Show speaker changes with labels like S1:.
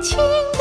S1: 情